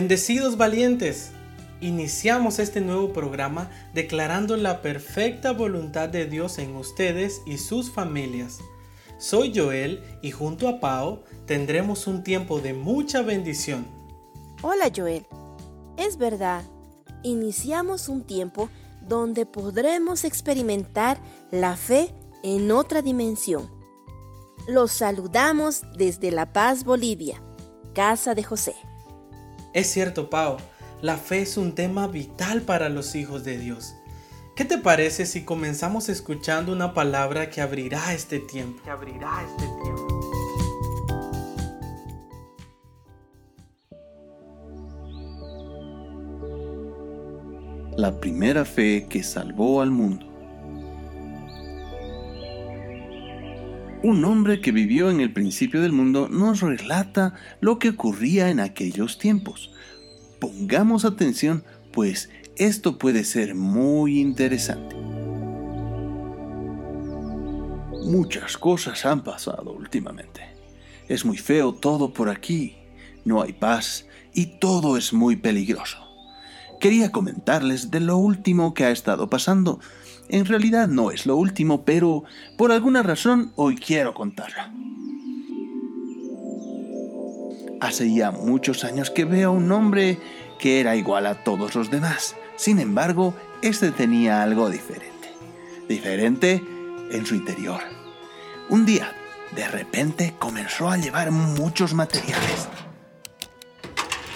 Bendecidos valientes, iniciamos este nuevo programa declarando la perfecta voluntad de Dios en ustedes y sus familias. Soy Joel y junto a Pau tendremos un tiempo de mucha bendición. Hola Joel, es verdad, iniciamos un tiempo donde podremos experimentar la fe en otra dimensión. Los saludamos desde La Paz, Bolivia, Casa de José. Es cierto, Pau, la fe es un tema vital para los hijos de Dios. ¿Qué te parece si comenzamos escuchando una palabra que abrirá este tiempo? Que abrirá este tiempo. La primera fe que salvó al mundo. Un hombre que vivió en el principio del mundo nos relata lo que ocurría en aquellos tiempos. Pongamos atención, pues esto puede ser muy interesante. Muchas cosas han pasado últimamente. Es muy feo todo por aquí. No hay paz y todo es muy peligroso. Quería comentarles de lo último que ha estado pasando en realidad no es lo último, pero por alguna razón hoy quiero contarlo. Hace ya muchos años que veo a un hombre que era igual a todos los demás. Sin embargo, este tenía algo diferente. Diferente en su interior. Un día, de repente, comenzó a llevar muchos materiales.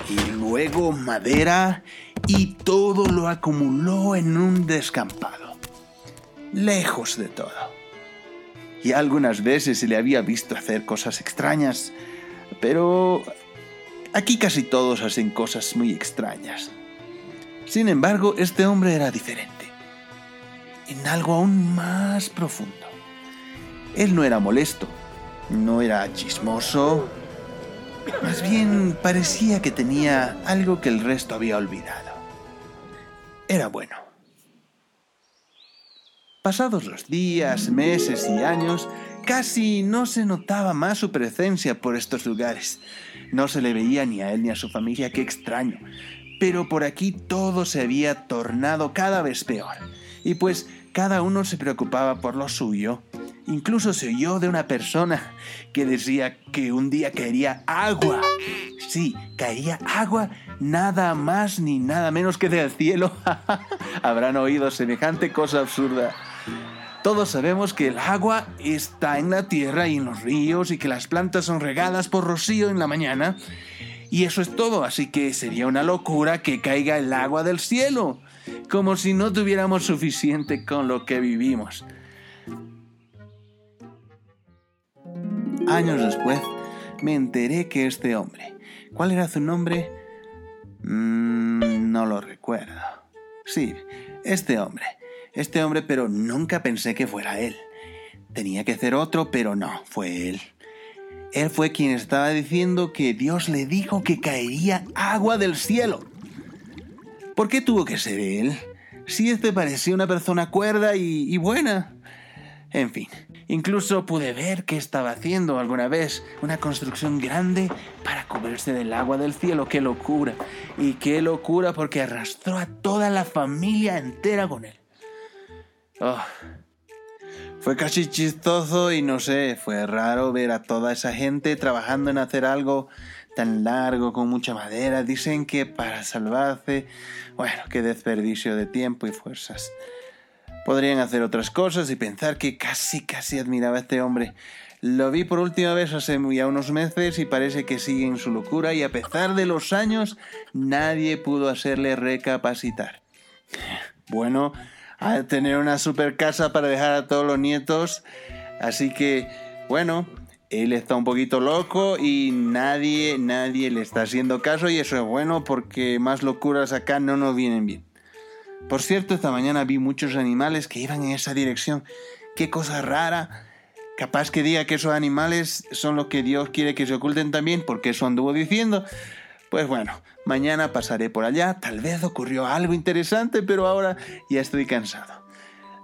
Y luego madera y todo lo acumuló en un descampado lejos de todo. Y algunas veces se le había visto hacer cosas extrañas, pero aquí casi todos hacen cosas muy extrañas. Sin embargo, este hombre era diferente, en algo aún más profundo. Él no era molesto, no era chismoso, más bien parecía que tenía algo que el resto había olvidado. Era bueno. Pasados los días, meses y años, casi no se notaba más su presencia por estos lugares. No se le veía ni a él ni a su familia, qué extraño. Pero por aquí todo se había tornado cada vez peor. Y pues cada uno se preocupaba por lo suyo. Incluso se oyó de una persona que decía que un día caería agua. Sí, caería agua nada más ni nada menos que del cielo. Habrán oído semejante cosa absurda. Todos sabemos que el agua está en la tierra y en los ríos y que las plantas son regadas por rocío en la mañana. Y eso es todo, así que sería una locura que caiga el agua del cielo, como si no tuviéramos suficiente con lo que vivimos. Años después, me enteré que este hombre, ¿cuál era su nombre? Mm, no lo recuerdo. Sí, este hombre este hombre, pero nunca pensé que fuera él. Tenía que ser otro, pero no, fue él. Él fue quien estaba diciendo que Dios le dijo que caería agua del cielo. ¿Por qué tuvo que ser él? Si este parecía una persona cuerda y, y buena. En fin, incluso pude ver que estaba haciendo alguna vez una construcción grande para cubrirse del agua del cielo. ¡Qué locura! Y qué locura porque arrastró a toda la familia entera con él. Oh. Fue casi chistoso y no sé, fue raro ver a toda esa gente trabajando en hacer algo tan largo con mucha madera. Dicen que para salvarse, bueno, qué desperdicio de tiempo y fuerzas. Podrían hacer otras cosas y pensar que casi, casi admiraba a este hombre. Lo vi por última vez hace ya unos meses y parece que sigue en su locura y a pesar de los años nadie pudo hacerle recapacitar. Bueno, a tener una super casa para dejar a todos los nietos. Así que, bueno, él está un poquito loco y nadie, nadie le está haciendo caso y eso es bueno porque más locuras acá no nos vienen bien. Por cierto, esta mañana vi muchos animales que iban en esa dirección. Qué cosa rara. Capaz que diga que esos animales son los que Dios quiere que se oculten también, porque eso anduvo diciendo. Pues bueno, mañana pasaré por allá, tal vez ocurrió algo interesante, pero ahora ya estoy cansado.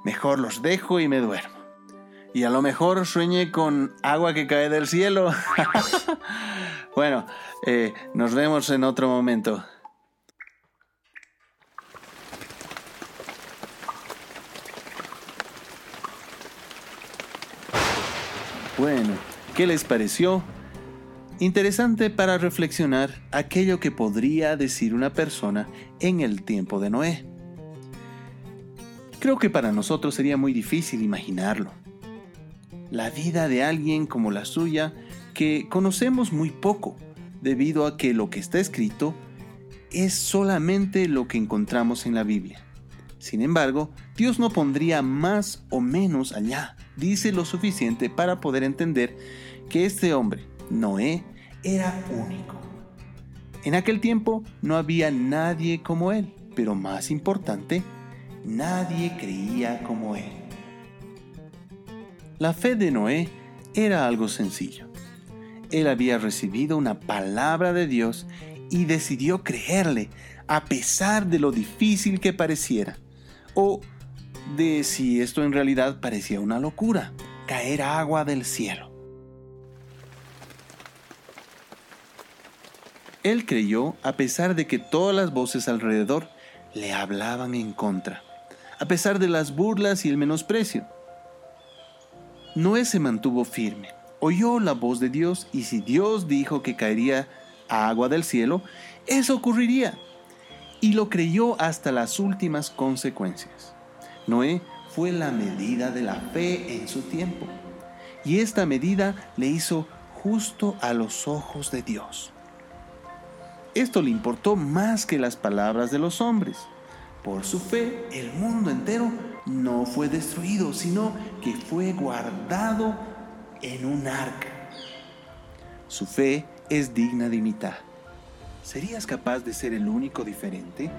Mejor los dejo y me duermo. Y a lo mejor sueñe con agua que cae del cielo. bueno, eh, nos vemos en otro momento. Bueno, ¿qué les pareció? Interesante para reflexionar aquello que podría decir una persona en el tiempo de Noé. Creo que para nosotros sería muy difícil imaginarlo. La vida de alguien como la suya que conocemos muy poco, debido a que lo que está escrito es solamente lo que encontramos en la Biblia. Sin embargo, Dios no pondría más o menos allá, dice lo suficiente para poder entender que este hombre, Noé, era único. En aquel tiempo no había nadie como él, pero más importante, nadie creía como él. La fe de Noé era algo sencillo. Él había recibido una palabra de Dios y decidió creerle a pesar de lo difícil que pareciera o de si esto en realidad parecía una locura, caer agua del cielo. Él creyó a pesar de que todas las voces alrededor le hablaban en contra, a pesar de las burlas y el menosprecio. Noé se mantuvo firme, oyó la voz de Dios y si Dios dijo que caería agua del cielo, eso ocurriría y lo creyó hasta las últimas consecuencias. Noé fue la medida de la fe en su tiempo, y esta medida le hizo justo a los ojos de Dios. Esto le importó más que las palabras de los hombres. Por su fe, el mundo entero no fue destruido, sino que fue guardado en un arca. Su fe es digna de imitar. ¿Serías capaz de ser el único diferente?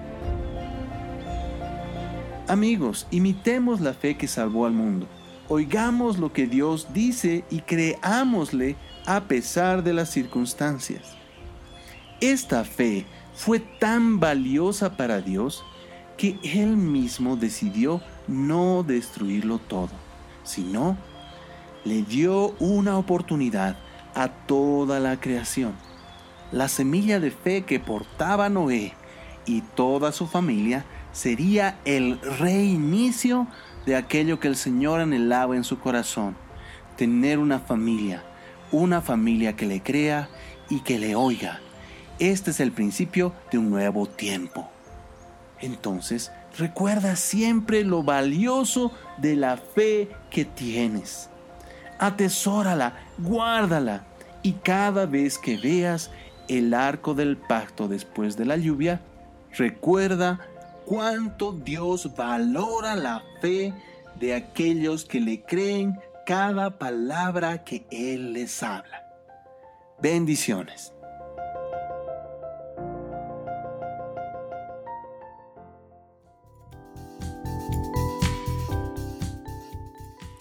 Amigos, imitemos la fe que salvó al mundo. Oigamos lo que Dios dice y creámosle a pesar de las circunstancias. Esta fe fue tan valiosa para Dios que Él mismo decidió no destruirlo todo, sino le dio una oportunidad a toda la creación la semilla de fe que portaba Noé y toda su familia sería el reinicio de aquello que el Señor anhelaba en su corazón, tener una familia, una familia que le crea y que le oiga. Este es el principio de un nuevo tiempo. Entonces, recuerda siempre lo valioso de la fe que tienes. Atesórala, guárdala y cada vez que veas el arco del pacto después de la lluvia, recuerda cuánto Dios valora la fe de aquellos que le creen cada palabra que Él les habla. Bendiciones.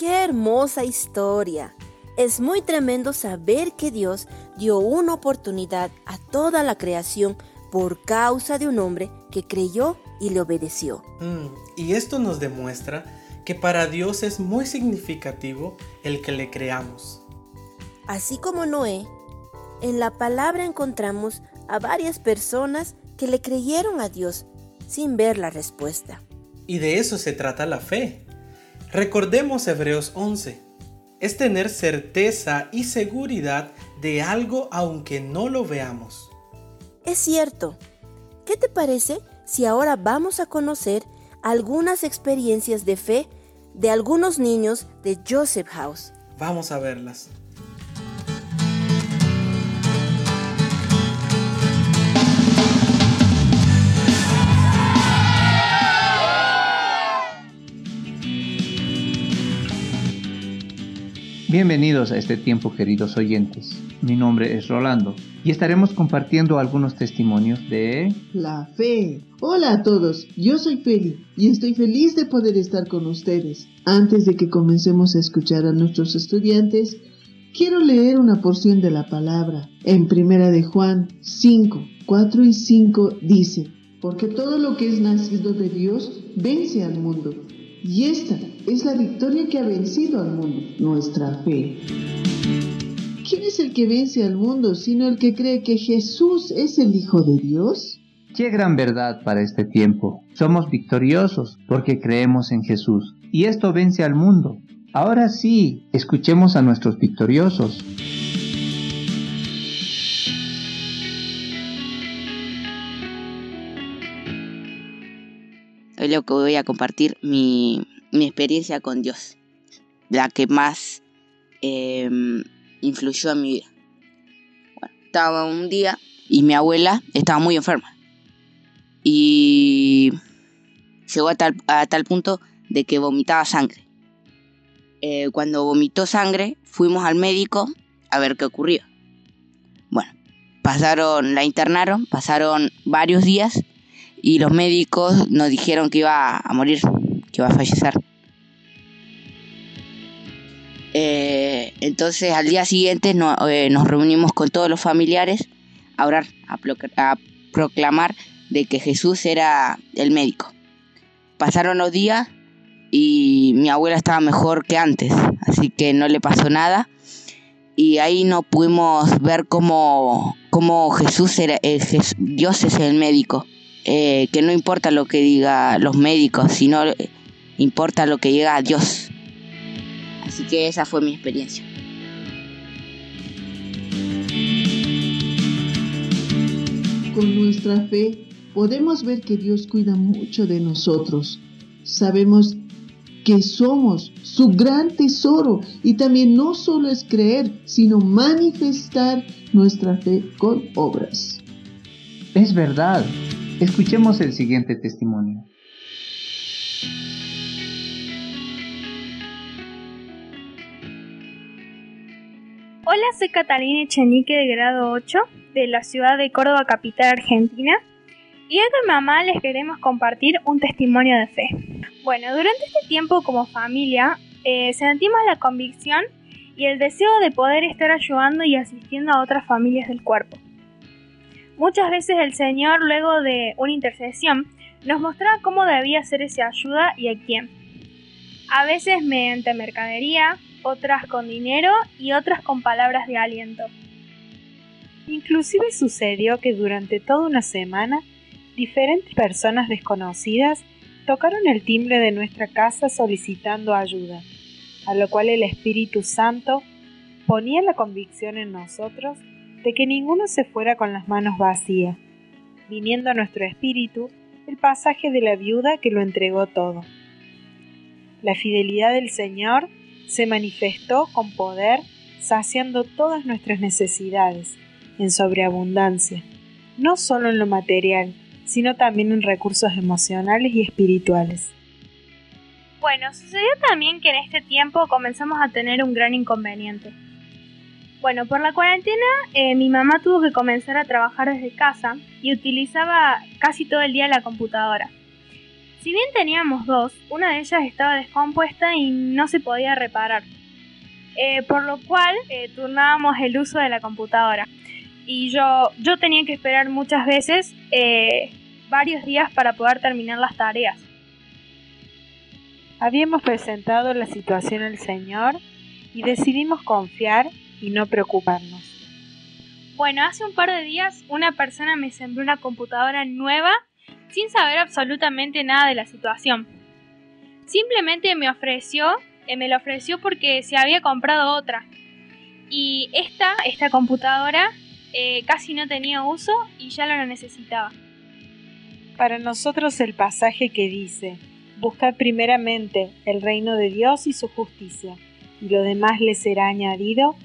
Qué hermosa historia. Es muy tremendo saber que Dios dio una oportunidad a toda la creación por causa de un hombre que creyó y le obedeció. Mm, y esto nos demuestra que para Dios es muy significativo el que le creamos. Así como Noé, en la palabra encontramos a varias personas que le creyeron a Dios sin ver la respuesta. Y de eso se trata la fe. Recordemos Hebreos 11 es tener certeza y seguridad de algo aunque no lo veamos. Es cierto. ¿Qué te parece si ahora vamos a conocer algunas experiencias de fe de algunos niños de Joseph House? Vamos a verlas. Bienvenidos a este tiempo queridos oyentes. Mi nombre es Rolando y estaremos compartiendo algunos testimonios de... La fe. Hola a todos, yo soy Feli y estoy feliz de poder estar con ustedes. Antes de que comencemos a escuchar a nuestros estudiantes, quiero leer una porción de la palabra. En Primera de Juan 5, 4 y 5 dice, porque todo lo que es nacido de Dios vence al mundo. Y esta es la victoria que ha vencido al mundo, nuestra fe. ¿Quién es el que vence al mundo sino el que cree que Jesús es el Hijo de Dios? Qué gran verdad para este tiempo. Somos victoriosos porque creemos en Jesús. Y esto vence al mundo. Ahora sí, escuchemos a nuestros victoriosos. Lo que voy a compartir mi, mi experiencia con Dios, la que más em, influyó en mi vida. Bueno, estaba un día y mi abuela estaba muy enferma. Y llegó a tal, a tal punto de que vomitaba sangre. Eh, cuando vomitó sangre, fuimos al médico a ver qué ocurrió. Bueno, pasaron, la internaron, pasaron varios días y los médicos nos dijeron que iba a morir, que iba a fallecer. Eh, entonces al día siguiente eh, nos reunimos con todos los familiares a orar, a, proclamar de que Jesús era el médico. Pasaron los días y mi abuela estaba mejor que antes, así que no le pasó nada. Y ahí no pudimos ver cómo, cómo Jesús era, eh, Dios es el médico. Eh, que no importa lo que diga los médicos, sino importa lo que llega a Dios. Así que esa fue mi experiencia. Con nuestra fe podemos ver que Dios cuida mucho de nosotros. Sabemos que somos su gran tesoro y también no solo es creer, sino manifestar nuestra fe con obras. Es verdad. Escuchemos el siguiente testimonio. Hola, soy Catalina Echenique de grado 8 de la ciudad de Córdoba, capital argentina. Y hoy con mamá les queremos compartir un testimonio de fe. Bueno, durante este tiempo como familia eh, sentimos la convicción y el deseo de poder estar ayudando y asistiendo a otras familias del cuerpo. Muchas veces el Señor, luego de una intercesión, nos mostraba cómo debía hacer esa ayuda y a quién. A veces mediante mercadería, otras con dinero y otras con palabras de aliento. Inclusive sucedió que durante toda una semana diferentes personas desconocidas tocaron el timbre de nuestra casa solicitando ayuda, a lo cual el Espíritu Santo ponía la convicción en nosotros de que ninguno se fuera con las manos vacías, viniendo a nuestro espíritu el pasaje de la viuda que lo entregó todo. La fidelidad del Señor se manifestó con poder, saciando todas nuestras necesidades, en sobreabundancia, no solo en lo material, sino también en recursos emocionales y espirituales. Bueno, sucedió también que en este tiempo comenzamos a tener un gran inconveniente. Bueno, por la cuarentena eh, mi mamá tuvo que comenzar a trabajar desde casa y utilizaba casi todo el día la computadora. Si bien teníamos dos, una de ellas estaba descompuesta y no se podía reparar, eh, por lo cual eh, turnábamos el uso de la computadora. Y yo, yo tenía que esperar muchas veces varios días para poder terminar las tareas. Habíamos presentado la situación al Señor y decidimos confiar y no preocuparnos. Bueno, hace un par de días una persona me sembró una computadora nueva sin saber absolutamente nada de la situación. Simplemente me ofreció, eh, me la ofreció porque se había comprado otra. Y esta, esta computadora, eh, casi no tenía uso y ya no la necesitaba. Para nosotros el pasaje que dice, buscad primeramente el reino de Dios y su justicia, y lo demás le será añadido,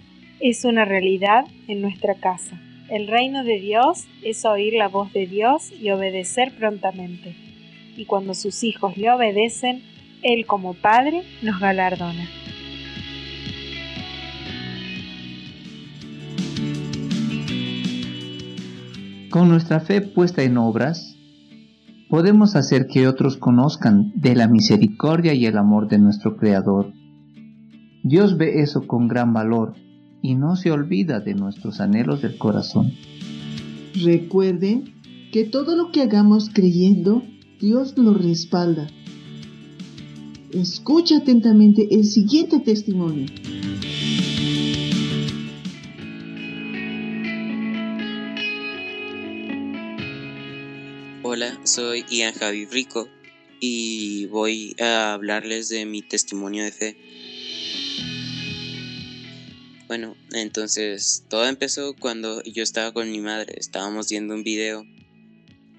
es una realidad en nuestra casa. El reino de Dios es oír la voz de Dios y obedecer prontamente. Y cuando sus hijos le obedecen, Él como Padre nos galardona. Con nuestra fe puesta en obras, podemos hacer que otros conozcan de la misericordia y el amor de nuestro Creador. Dios ve eso con gran valor y no se olvida de nuestros anhelos del corazón. Recuerden que todo lo que hagamos creyendo, Dios lo respalda. Escucha atentamente el siguiente testimonio. Hola, soy Ian Javi Rico y voy a hablarles de mi testimonio de fe. Bueno, entonces todo empezó cuando yo estaba con mi madre, estábamos viendo un video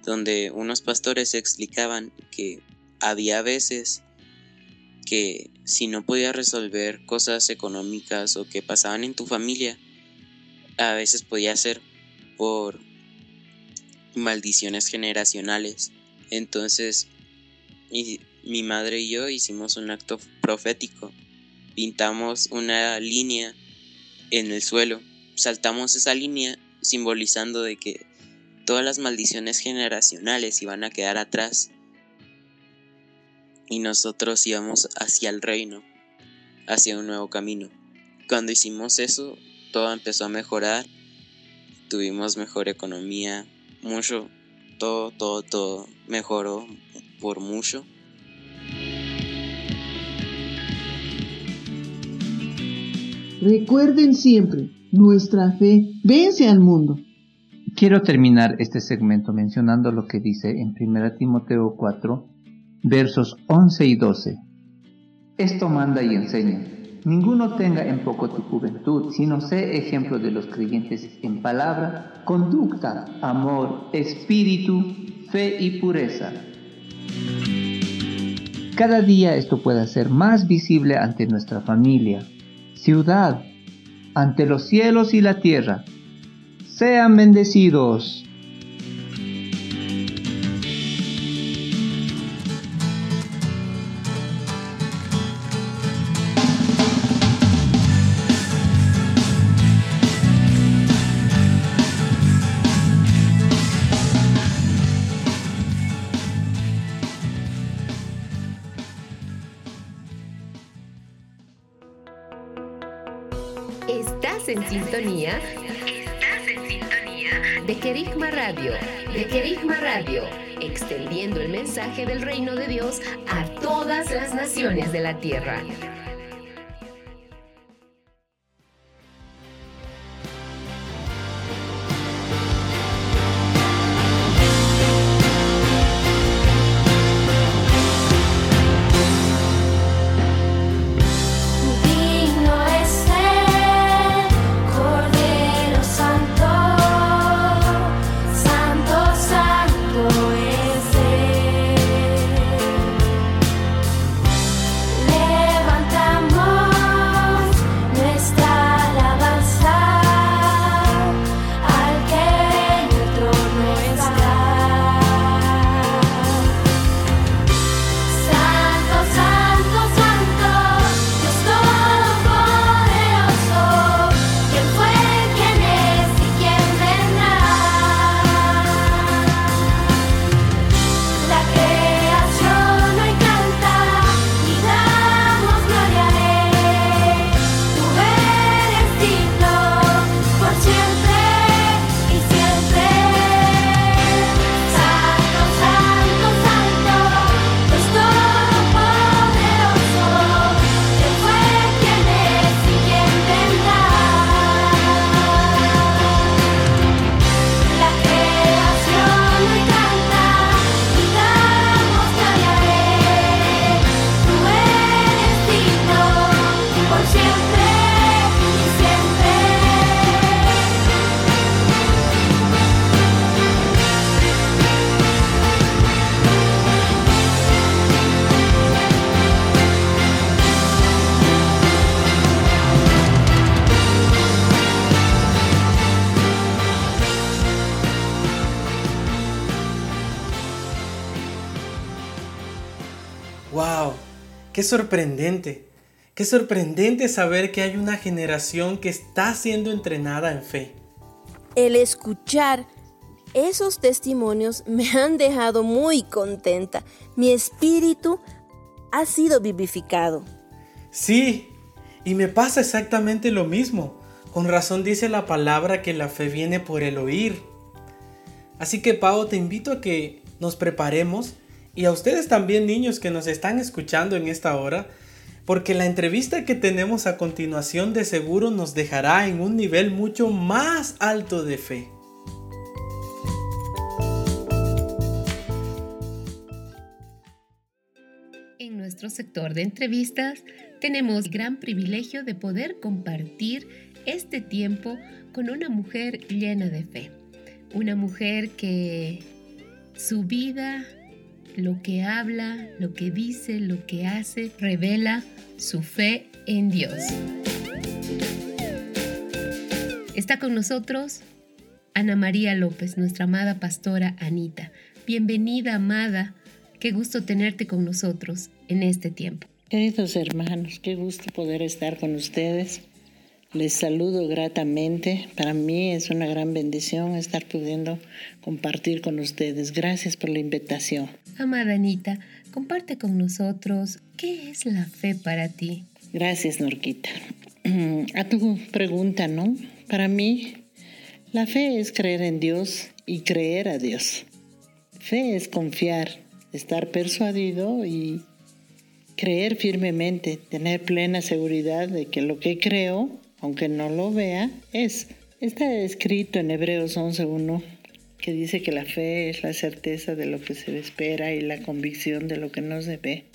donde unos pastores explicaban que había veces que si no podías resolver cosas económicas o que pasaban en tu familia, a veces podía ser por maldiciones generacionales. Entonces, mi, mi madre y yo hicimos un acto profético. Pintamos una línea en el suelo. Saltamos esa línea simbolizando de que todas las maldiciones generacionales iban a quedar atrás y nosotros íbamos hacia el reino, hacia un nuevo camino. Cuando hicimos eso, todo empezó a mejorar, tuvimos mejor economía, mucho, todo, todo, todo mejoró por mucho. Recuerden siempre, nuestra fe vence al mundo. Quiero terminar este segmento mencionando lo que dice en 1 Timoteo 4, versos 11 y 12. Esto manda y enseña. Ninguno tenga en poco tu juventud, sino sé ejemplo de los creyentes en palabra, conducta, amor, espíritu, fe y pureza. Cada día esto puede ser más visible ante nuestra familia, ciudad, ante los cielos y la tierra. Sean bendecidos. Mensaje del reino de Dios a todas las naciones de la tierra. Sorprendente! Qué sorprendente saber que hay una generación que está siendo entrenada en fe. El escuchar Esos testimonios me han dejado muy contenta. Mi espíritu ha sido vivificado. Sí, y me pasa exactamente lo mismo. Con razón dice la palabra que la fe viene por el oír. Así que Pau, te invito a que nos preparemos y a ustedes también niños que nos están escuchando en esta hora, porque la entrevista que tenemos a continuación de seguro nos dejará en un nivel mucho más alto de fe. En nuestro sector de entrevistas tenemos gran privilegio de poder compartir este tiempo con una mujer llena de fe. Una mujer que su vida, lo que habla, lo que dice, lo que hace, revela su fe en Dios. Está con nosotros Ana María López, nuestra amada pastora Anita. Bienvenida, amada. Qué gusto tenerte con nosotros en este tiempo. Queridos hermanos, qué gusto poder estar con ustedes. Les saludo gratamente. Para mí es una gran bendición estar pudiendo compartir con ustedes. Gracias por la invitación. Amada Anita, comparte con nosotros qué es la fe para ti. Gracias, Norquita. A tu pregunta, ¿no? Para mí, la fe es creer en Dios y creer a Dios. Fe es confiar, estar persuadido y creer firmemente, tener plena seguridad de que lo que creo, aunque no lo vea, es. Está escrito en Hebreos 11.1 que dice que la fe es la certeza de lo que se espera y la convicción de lo que no se ve.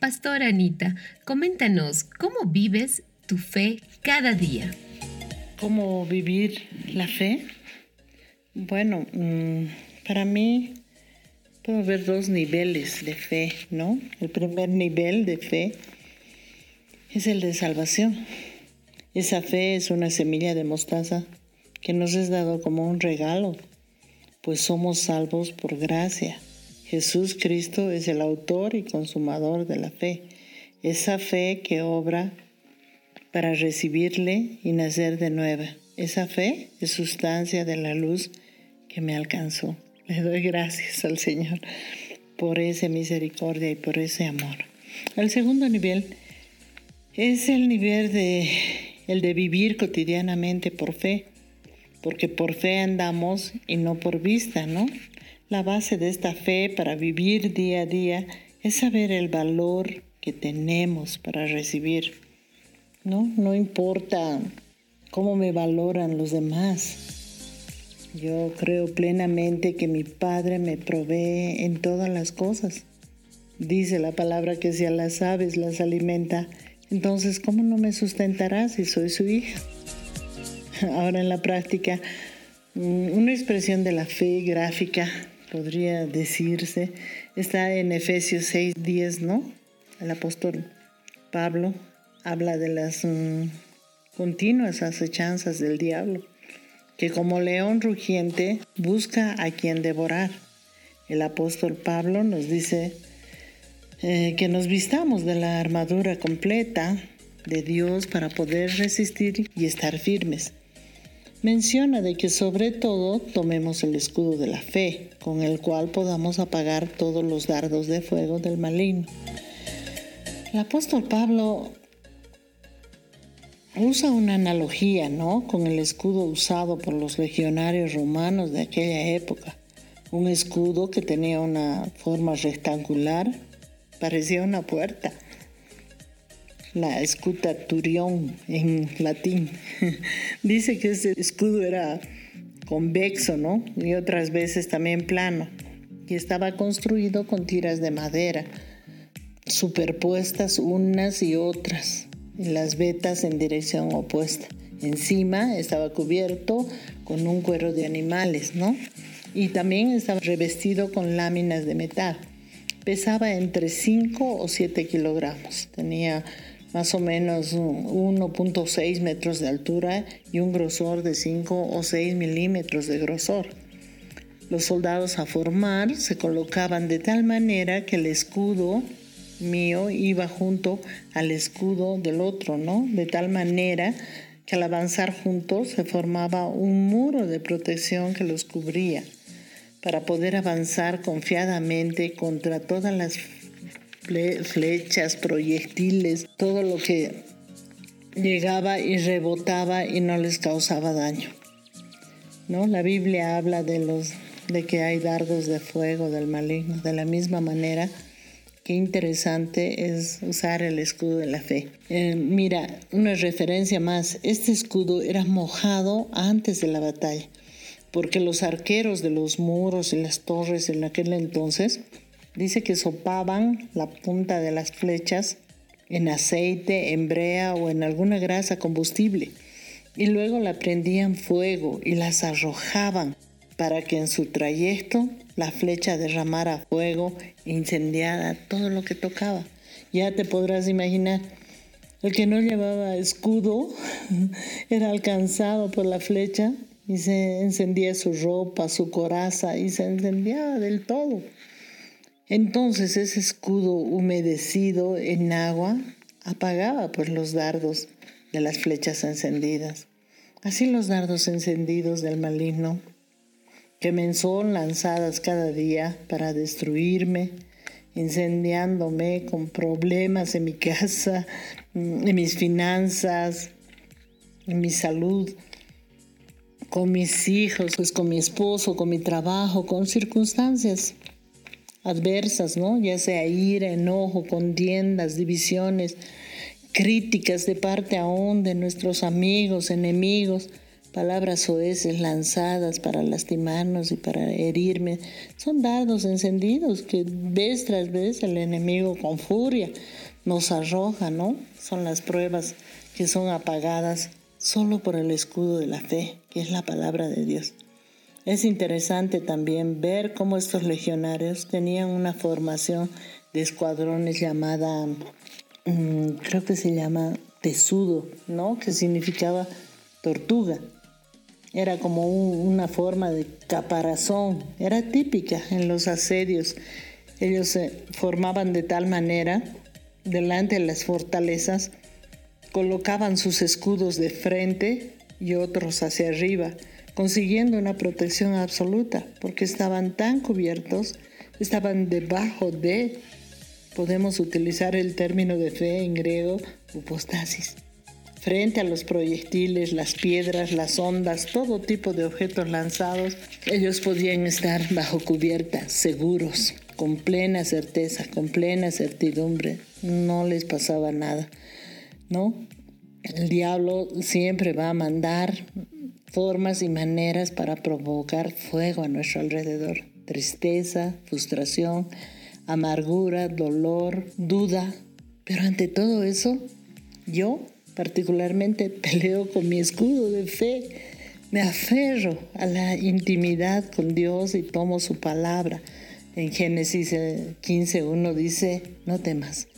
Pastora Anita, coméntanos cómo vives tu fe cada día. ¿Cómo vivir la fe? Bueno, mm, para mí puedo haber dos niveles de fe, ¿no? El primer nivel de fe es el de salvación. Esa fe es una semilla de mostaza que nos es dado como un regalo, pues somos salvos por gracia. Jesús Cristo es el autor y consumador de la fe, esa fe que obra para recibirle y nacer de nueva. Esa fe es sustancia de la luz que me alcanzó. Le doy gracias al Señor por esa misericordia y por ese amor. El segundo nivel es el nivel de el de vivir cotidianamente por fe, porque por fe andamos y no por vista, ¿no? La base de esta fe para vivir día a día es saber el valor que tenemos para recibir. No, no importa cómo me valoran los demás. Yo creo plenamente que mi Padre me provee en todas las cosas. Dice la palabra que si a las aves las alimenta, entonces ¿cómo no me sustentará si soy su hija? Ahora en la práctica, mm, una expresión de la fe gráfica podría decirse, está en Efesios 6, 10, ¿no? El apóstol Pablo habla de las mm, continuas acechanzas del diablo, que como león rugiente busca a quien devorar. El apóstol Pablo nos dice eh, que nos vistamos de la armadura completa de Dios para poder resistir y estar firmes menciona de que sobre todo tomemos el escudo de la fe, con el cual podamos apagar todos los dardos de fuego del maligno. El apóstol Pablo usa una analogía, ¿no? Con el escudo usado por los legionarios romanos de aquella época. Un escudo que tenía una forma rectangular, parecía una puerta la escutaturión en latín. Dice que ese escudo era convexo, ¿no? Y otras veces también plano. Y estaba construido con tiras de madera, superpuestas unas y otras, las vetas en dirección opuesta. Encima estaba cubierto con un cuero de animales, ¿no? Y también estaba revestido con láminas de metal. Pesaba entre 5 o 7 kilogramos. Tenía más o menos 1.6 metros de altura y un grosor de 5 o 6 milímetros de grosor. Los soldados a formar se colocaban de tal manera que el escudo mío iba junto al escudo del otro, ¿no? De tal manera que al avanzar juntos se formaba un muro de protección que los cubría para poder avanzar confiadamente contra todas las flechas, proyectiles, todo lo que llegaba y rebotaba y no les causaba daño. ¿No? La Biblia habla de los de que hay dardos de fuego del maligno. De la misma manera, qué interesante es usar el escudo de la fe. Eh, mira, una referencia más, este escudo era mojado antes de la batalla, porque los arqueros de los muros y las torres en aquel entonces dice que sopaban la punta de las flechas en aceite, en brea o en alguna grasa combustible y luego la prendían fuego y las arrojaban para que en su trayecto la flecha derramara fuego incendiara todo lo que tocaba. Ya te podrás imaginar, el que no llevaba escudo era alcanzado por la flecha y se encendía su ropa, su coraza y se encendía del todo. Entonces ese escudo humedecido en agua apagaba pues los dardos de las flechas encendidas. Así los dardos encendidos del maligno, que me son lanzadas cada día para destruirme, incendiándome con problemas en mi casa, en mis finanzas, en mi salud, con mis hijos, pues con mi esposo, con mi trabajo, con circunstancias adversas, ¿no? Ya sea ira, enojo, contiendas, divisiones, críticas de parte aún de nuestros amigos, enemigos, palabras soeces lanzadas para lastimarnos y para herirme. Son dardos encendidos que vez tras vez el enemigo con furia nos arroja, ¿no? Son las pruebas que son apagadas solo por el escudo de la fe, que es la palabra de Dios. Es interesante también ver cómo estos legionarios tenían una formación de escuadrones llamada, mm, creo que se llama tesudo, ¿no? Que significaba tortuga. Era como una forma de caparazón, era típica en los asedios. Ellos se formaban de tal manera, delante de las fortalezas, colocaban sus escudos de frente y otros hacia arriba consiguiendo una protección absoluta, porque estaban tan cubiertos, estaban debajo de, podemos utilizar el término de fe en griego, upostasis. Frente a los proyectiles, las piedras, las ondas, todo tipo de objetos lanzados, ellos podían estar bajo cubierta, seguros, con plena certeza, con plena certidumbre. No les pasaba nada, ¿no? El diablo siempre va a mandar formas y maneras para provocar fuego a nuestro alrededor. Tristeza, frustración, amargura, dolor, duda. Pero ante todo eso, yo particularmente peleo con mi escudo de fe. Me aferro a la intimidad con Dios y tomo su palabra. En Génesis 15.1 dice, no temas,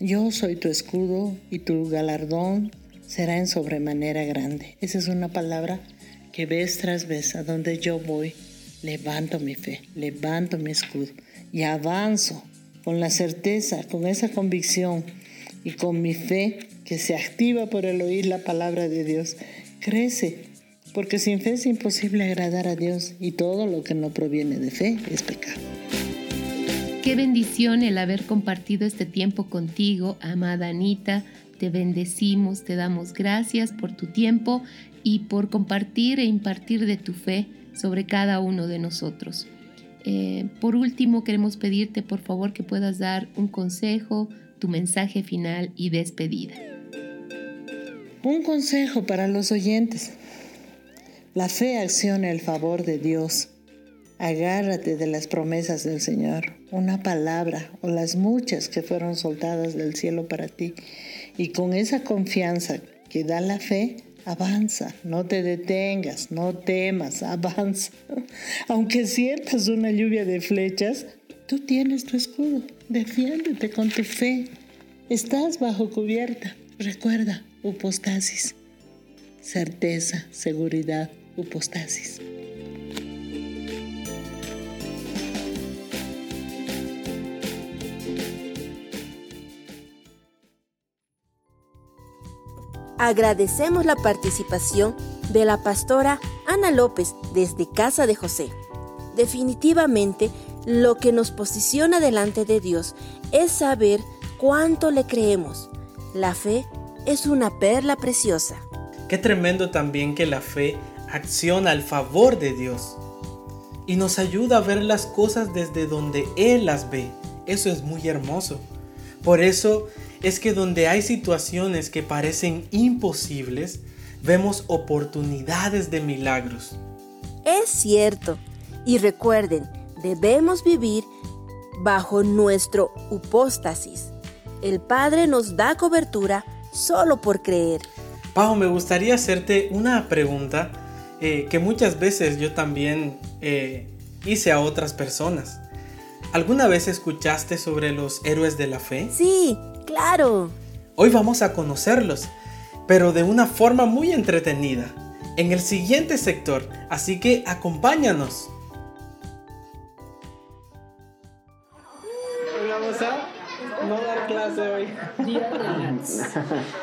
yo soy tu escudo y tu galardón será en sobremanera grande. Esa es una palabra que vez tras vez a donde yo voy, levanto mi fe, levanto mi escudo y avanzo con la certeza, con esa convicción y con mi fe que se activa por el oír la palabra de Dios. Crece, porque sin fe es imposible agradar a Dios y todo lo que no proviene de fe es pecado. Qué bendición el haber compartido este tiempo contigo, amada Anita. Te bendecimos, te damos gracias por tu tiempo y por compartir e impartir de tu fe sobre cada uno de nosotros. Eh, por último, queremos pedirte por favor que puedas dar un consejo, tu mensaje final y despedida. Un consejo para los oyentes. La fe acciona el favor de Dios. Agárrate de las promesas del Señor, una palabra o las muchas que fueron soltadas del cielo para ti. Y con esa confianza que da la fe, Avanza, no te detengas, no temas, avanza. Aunque sientas una lluvia de flechas, tú tienes tu escudo. Defiéndete con tu fe. Estás bajo cubierta. Recuerda, upostasis. Certeza, seguridad, upostasis. Agradecemos la participación de la pastora Ana López desde Casa de José. Definitivamente, lo que nos posiciona delante de Dios es saber cuánto le creemos. La fe es una perla preciosa. Qué tremendo también que la fe acciona al favor de Dios y nos ayuda a ver las cosas desde donde Él las ve. Eso es muy hermoso. Por eso es que donde hay situaciones que parecen imposibles, vemos oportunidades de milagros. Es cierto. Y recuerden, debemos vivir bajo nuestro upóstasis. El Padre nos da cobertura solo por creer. Pau, me gustaría hacerte una pregunta eh, que muchas veces yo también eh, hice a otras personas. ¿Alguna vez escuchaste sobre los héroes de la fe? Sí, claro. Hoy vamos a conocerlos, pero de una forma muy entretenida, en el siguiente sector, así que acompáñanos. Vamos a no dar clase hoy.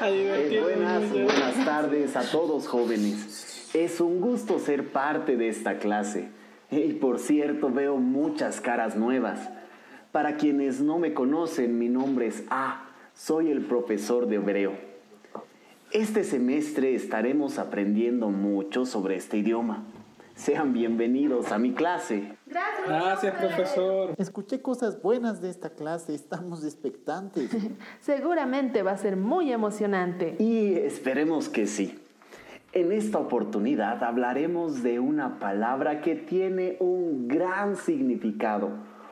Eh, buenas, buenas tardes a todos jóvenes. Es un gusto ser parte de esta clase. Y por cierto, veo muchas caras nuevas. Para quienes no me conocen, mi nombre es A. Soy el profesor de hebreo. Este semestre estaremos aprendiendo mucho sobre este idioma. Sean bienvenidos a mi clase. Gracias, profesor. Escuché cosas buenas de esta clase, estamos expectantes. Seguramente va a ser muy emocionante. Y esperemos que sí. En esta oportunidad hablaremos de una palabra que tiene un gran significado,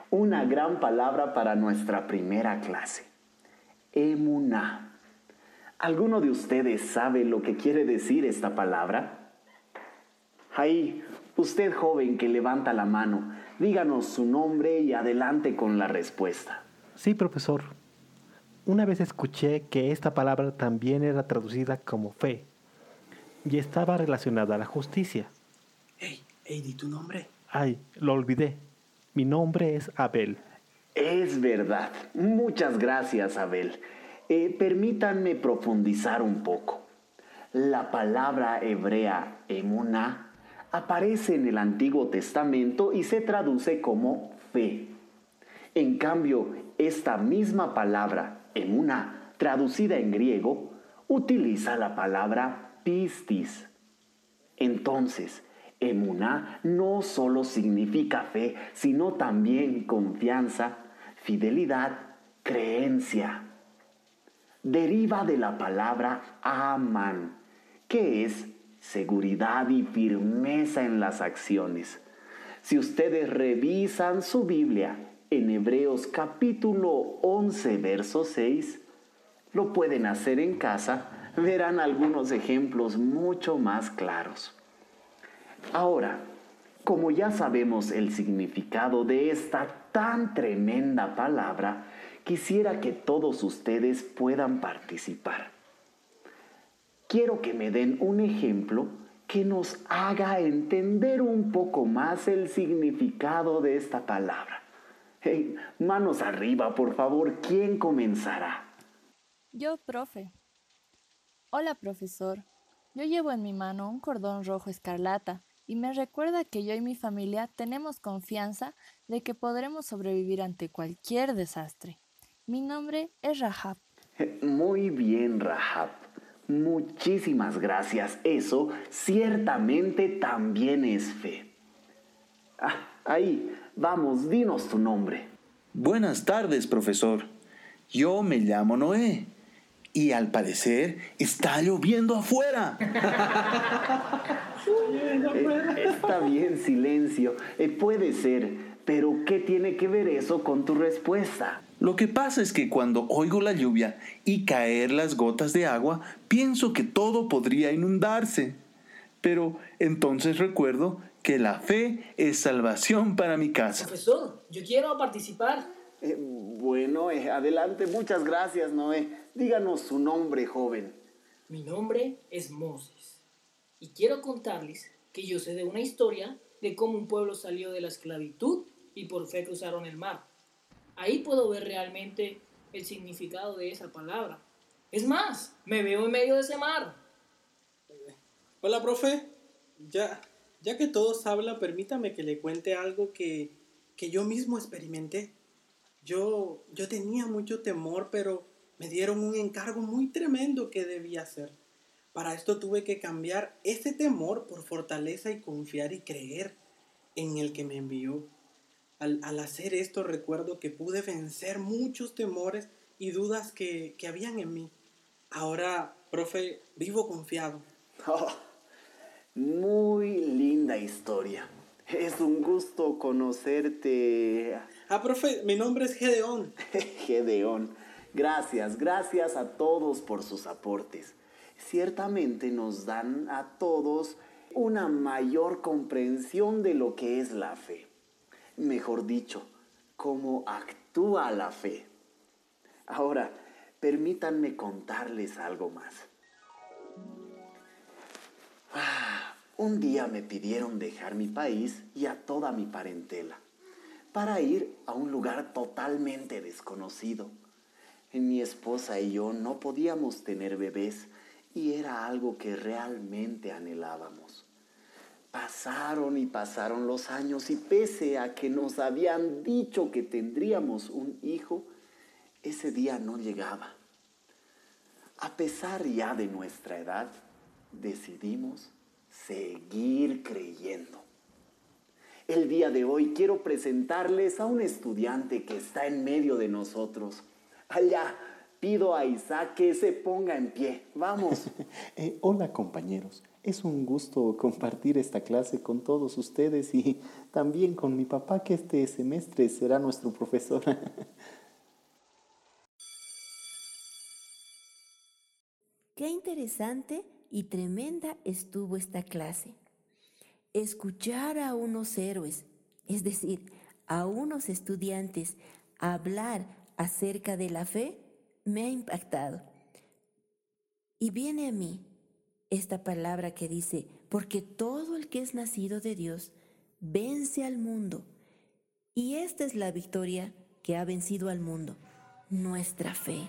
una gran palabra para nuestra primera clase. Emuná. ¿Alguno de ustedes sabe lo que quiere decir esta palabra? Ahí, usted joven que levanta la mano, díganos su nombre y adelante con la respuesta. Sí, profesor. Una vez escuché que esta palabra también era traducida como fe y estaba relacionada a la justicia. Hey, hey, di tu nombre. Ay, lo olvidé. Mi nombre es Abel. Es verdad. Muchas gracias, Abel. Eh, permítanme profundizar un poco. La palabra hebrea emuná aparece en el Antiguo Testamento y se traduce como fe. En cambio, esta misma palabra emuná, traducida en griego, utiliza la palabra pistis. Entonces, emuná no solo significa fe, sino también confianza, fidelidad, creencia. Deriva de la palabra aman, que es seguridad y firmeza en las acciones. Si ustedes revisan su Biblia en Hebreos capítulo 11, verso 6, lo pueden hacer en casa verán algunos ejemplos mucho más claros. Ahora, como ya sabemos el significado de esta tan tremenda palabra, quisiera que todos ustedes puedan participar. Quiero que me den un ejemplo que nos haga entender un poco más el significado de esta palabra. manos arriba, por favor, ¿quién comenzará? Yo, profe. Hola, profesor. Yo llevo en mi mano un cordón rojo escarlata y me recuerda que yo y mi familia tenemos confianza de que podremos sobrevivir ante cualquier desastre. Mi nombre es Rahab. Muy bien, Rahab. Muchísimas gracias. Eso ciertamente también es fe. Ah, ahí, vamos, dinos tu nombre. Buenas tardes, profesor. Yo me llamo Noé y al parecer está lloviendo afuera. Eh, está bien, silencio. Eh, puede ser, pero ¿qué tiene que ver eso con tu respuesta? Lo que pasa es que cuando oigo la lluvia y caer las gotas de agua, pienso que todo podría inundarse. Pero entonces recuerdo que la fe es salvación para mi casa. Profesor, yo quiero participar. Eh, bueno, adelante, muchas gracias, Noé. Díganos su nombre, joven. Mi nombre es Moses. Y quiero contarles que yo sé de una historia de cómo un pueblo salió de la esclavitud y por fe cruzaron el mar. Ahí puedo ver realmente el significado de esa palabra. Es más, me veo en medio de ese mar. Hola, profe. Ya, ya que todos hablan, permítame que le cuente algo que, que yo mismo experimenté. Yo, yo tenía mucho temor, pero me dieron un encargo muy tremendo que debía hacer. Para esto tuve que cambiar ese temor por fortaleza y confiar y creer en el que me envió. Al, al hacer esto recuerdo que pude vencer muchos temores y dudas que, que habían en mí. Ahora, profe, vivo confiado. Oh, muy linda historia. Es un gusto conocerte. Ah, profe, mi nombre es Gedeón. Gedeón. Gracias, gracias a todos por sus aportes. Ciertamente nos dan a todos una mayor comprensión de lo que es la fe. Mejor dicho, cómo actúa la fe. Ahora, permítanme contarles algo más. Ah, un día me pidieron dejar mi país y a toda mi parentela para ir a un lugar totalmente desconocido. Mi esposa y yo no podíamos tener bebés algo que realmente anhelábamos. Pasaron y pasaron los años y pese a que nos habían dicho que tendríamos un hijo, ese día no llegaba. A pesar ya de nuestra edad, decidimos seguir creyendo. El día de hoy quiero presentarles a un estudiante que está en medio de nosotros. Allá, pido a Isaac que se ponga en pie. Vamos. Eh, hola compañeros, es un gusto compartir esta clase con todos ustedes y también con mi papá que este semestre será nuestro profesor. Qué interesante y tremenda estuvo esta clase. Escuchar a unos héroes, es decir, a unos estudiantes hablar acerca de la fe, me ha impactado. Y viene a mí esta palabra que dice, porque todo el que es nacido de Dios vence al mundo. Y esta es la victoria que ha vencido al mundo, nuestra fe.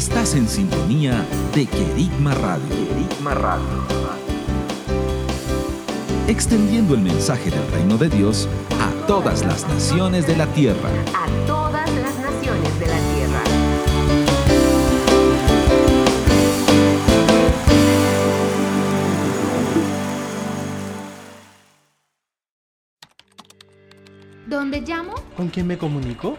Estás en sintonía de Querigma Radio. Radio. Extendiendo el mensaje del reino de Dios a todas las naciones de la tierra. A todas las naciones de la tierra. ¿Dónde llamo? ¿Con quién me comunico?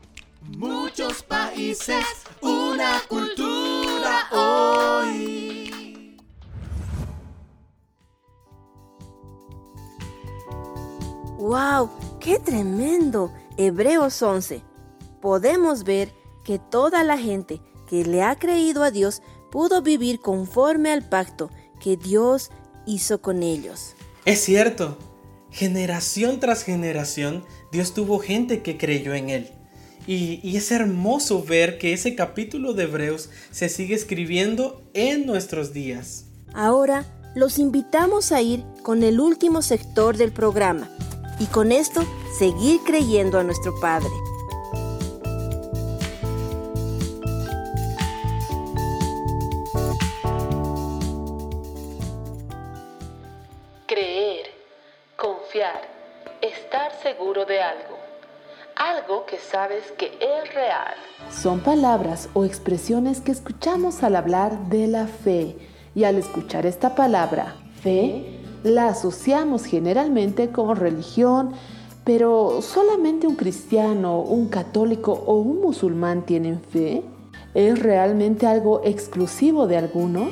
Muchos países, una cultura hoy. ¡Wow! ¡Qué tremendo! Hebreos 11. Podemos ver que toda la gente que le ha creído a Dios pudo vivir conforme al pacto que Dios hizo con ellos. Es cierto, generación tras generación, Dios tuvo gente que creyó en Él. Y, y, es hermoso ver que ese capítulo de Hebreos se sigue escribiendo en nuestros días. Ahora los invitamos a ir con el último sector del programa y con esto seguir creyendo a nuestro Padre. Creer, confiar, estar seguro de algo, algo que sabes que es real. Son palabras o expresiones que escuchamos al hablar de la fe y al escuchar esta palabra, fe, la asociamos generalmente con religión, pero ¿solamente un cristiano, un católico o un musulmán tienen fe? ¿Es realmente algo exclusivo de algunos?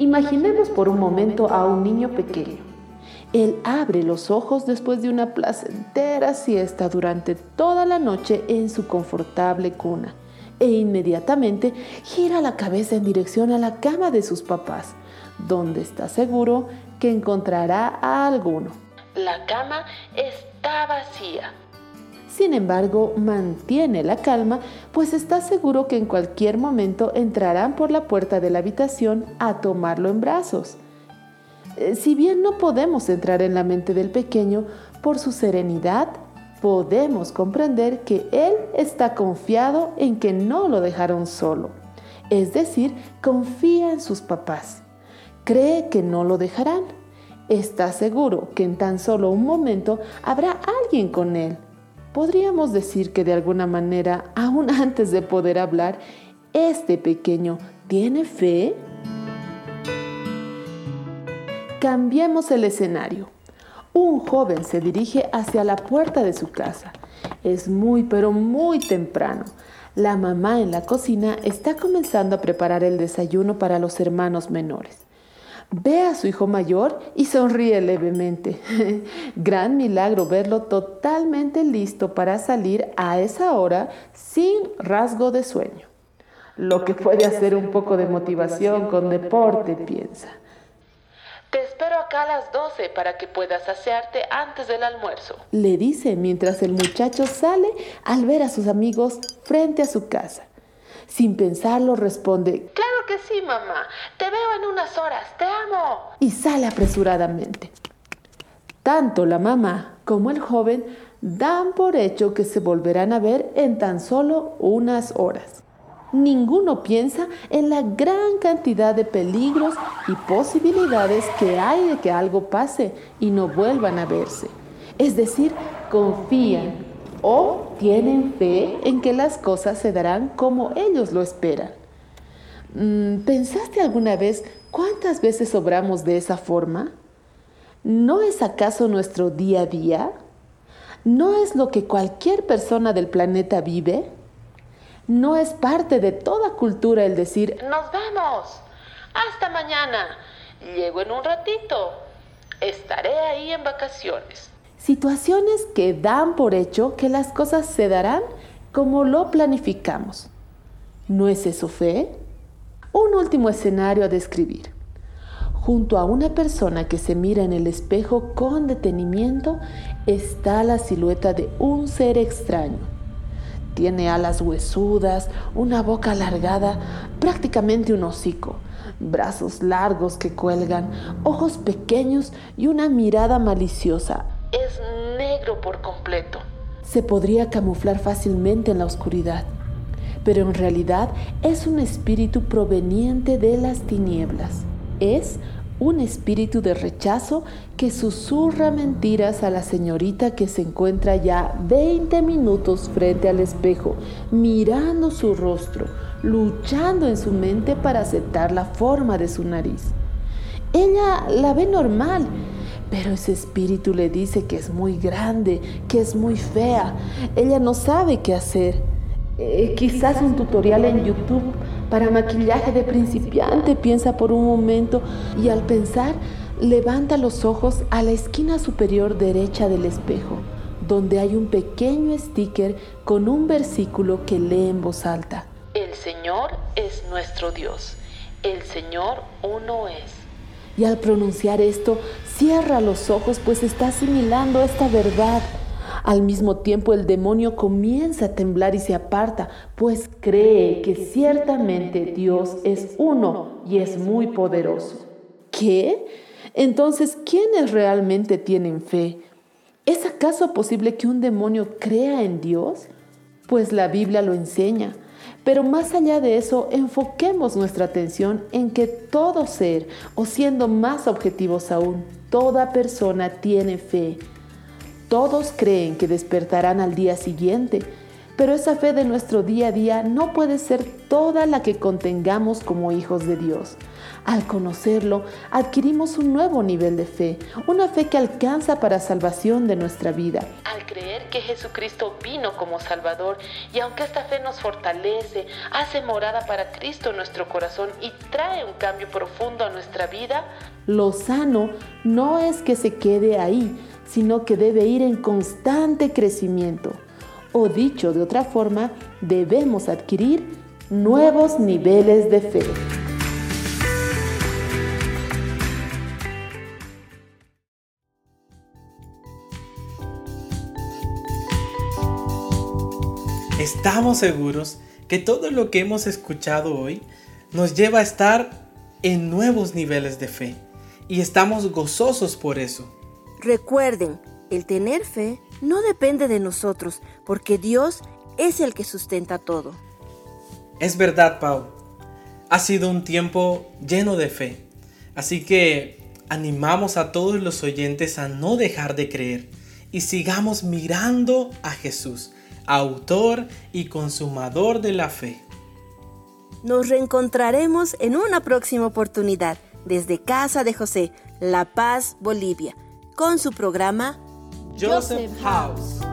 Imaginemos por un momento a un niño pequeño. Él abre los ojos después de una placentera siesta durante toda la noche en su confortable cuna e inmediatamente gira la cabeza en dirección a la cama de sus papás, donde está seguro que encontrará a alguno. La cama está vacía. Sin embargo, mantiene la calma, pues está seguro que en cualquier momento entrarán por la puerta de la habitación a tomarlo en brazos. Eh, si bien no podemos entrar en la mente del pequeño por su serenidad, podemos comprender que él está confiado en que no lo dejaron solo. Es decir, confía en sus papás. Cree que no lo dejarán. Está seguro que en tan solo un momento habrá alguien con él Podríamos decir que de alguna manera, aún antes de poder hablar, este pequeño tiene fe. Cambiemos el escenario. Un joven se dirige hacia la puerta de su casa. Es muy pero muy temprano. La mamá en la cocina está comenzando a preparar el desayuno para los hermanos menores. Ve a su hijo mayor y sonríe levemente. Gran milagro verlo totalmente listo para salir a esa hora sin rasgo de sueño. Lo que puede hacer un poco de motivación con deporte, piensa. Espero acá a las 12 para que puedas asearte antes del almuerzo. Le dice mientras el muchacho sale al ver a sus amigos frente a su casa. Sin pensarlo responde, Claro que sí, mamá. Te veo en unas horas. Te amo. Y sale apresuradamente. Tanto la mamá como el joven dan por hecho que se volverán a ver en tan solo unas horas. Ninguno piensa en la gran cantidad de peligros y posibilidades que hay de que algo pase y no vuelvan a verse. Es decir, confían o tienen fe en que las cosas se darán como ellos lo esperan. Mm, ¿Pensaste alguna vez cuántas veces obramos de esa forma? ¿No es acaso nuestro día a día? ¿No es lo que cualquier persona del planeta vive? ¿No es parte de toda cultura el decir, nos vemos, hasta mañana, llego en un ratito, estaré ahí en vacaciones? Situaciones que dan por hecho que las cosas se darán como lo planificamos. ¿No es eso fe? Un último escenario a describir. Junto a una persona que se mira en el espejo con detenimiento está la silueta de un ser extraño. Tiene alas huesudas, una boca alargada, prácticamente un hocico, brazos largos que cuelgan, ojos pequeños y una mirada maliciosa es negro por completo. Se podría camuflar fácilmente en la oscuridad, pero en realidad es un espíritu proveniente de las tinieblas. Es un espíritu de rechazo que susurra mentiras a la señorita que se encuentra ya 20 minutos frente al espejo, mirando su rostro, luchando en su mente para aceptar la forma de su nariz. Ella la ve normal pero ese espíritu le dice que es muy grande, que es muy fea. Ella no sabe qué hacer. Eh, quizás un tutorial en YouTube para maquillaje de principiante, piensa por un momento, y al pensar, levanta los ojos a la esquina superior derecha del espejo, donde hay un pequeño sticker con un versículo que lee en voz alta. El Señor es nuestro Dios. El Señor uno es. Y al pronunciar esto, cierra los ojos pues está asimilando esta verdad. Al mismo tiempo el demonio comienza a temblar y se aparta, pues cree que ciertamente Dios es uno y es muy poderoso. ¿Qué? Entonces, ¿quiénes realmente tienen fe? ¿Es acaso posible que un demonio crea en Dios? Pues la Biblia lo enseña. Pero más allá de eso, enfoquemos nuestra atención en que todo ser, o siendo más objetivos aún, toda persona tiene fe. Todos creen que despertarán al día siguiente, pero esa fe de nuestro día a día no puede ser toda la que contengamos como hijos de Dios. Al conocerlo, adquirimos un nuevo nivel de fe, una fe que alcanza para salvación de nuestra vida. Al creer que Jesucristo vino como Salvador y aunque esta fe nos fortalece, hace morada para Cristo en nuestro corazón y trae un cambio profundo a nuestra vida, lo sano no es que se quede ahí, sino que debe ir en constante crecimiento. O dicho de otra forma, debemos adquirir nuevos niveles de fe. Estamos seguros que todo lo que hemos escuchado hoy nos lleva a estar en nuevos niveles de fe y estamos gozosos por eso. Recuerden, el tener fe no depende de nosotros, porque Dios es el que sustenta todo. Es verdad, Pau. Ha sido un tiempo lleno de fe. Así que animamos a todos los oyentes a no dejar de creer y sigamos mirando a Jesús, autor y consumador de la fe. Nos reencontraremos en una próxima oportunidad desde Casa de José, La Paz, Bolivia, con su programa Joseph House.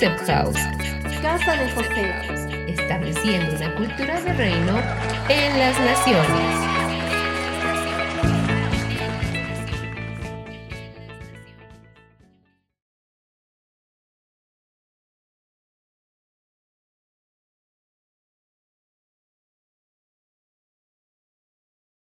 Joseph